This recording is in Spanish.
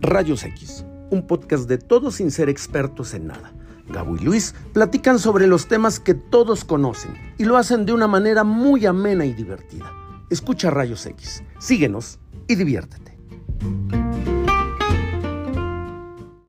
Rayos X, un podcast de todos sin ser expertos en nada. Gabo y Luis platican sobre los temas que todos conocen y lo hacen de una manera muy amena y divertida. Escucha Rayos X, síguenos y diviértete.